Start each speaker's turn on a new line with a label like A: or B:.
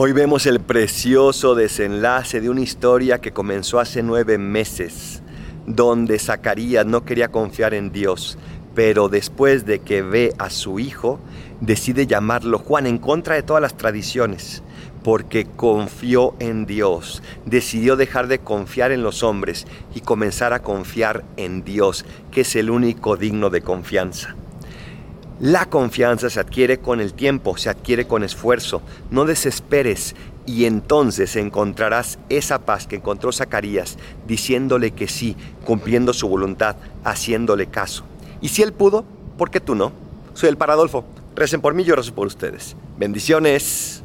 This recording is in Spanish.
A: Hoy vemos el precioso desenlace de una historia que comenzó hace nueve meses, donde Zacarías no quería confiar en Dios, pero después de que ve a su hijo, decide llamarlo Juan en contra de todas las tradiciones, porque confió en Dios, decidió dejar de confiar en los hombres y comenzar a confiar en Dios, que es el único digno de confianza. La confianza se adquiere con el tiempo, se adquiere con esfuerzo. No desesperes y entonces encontrarás esa paz que encontró Zacarías diciéndole que sí, cumpliendo su voluntad, haciéndole caso. Y si él pudo, ¿por qué tú no? Soy el Paradolfo. Recen por mí, yo rezo por ustedes. Bendiciones.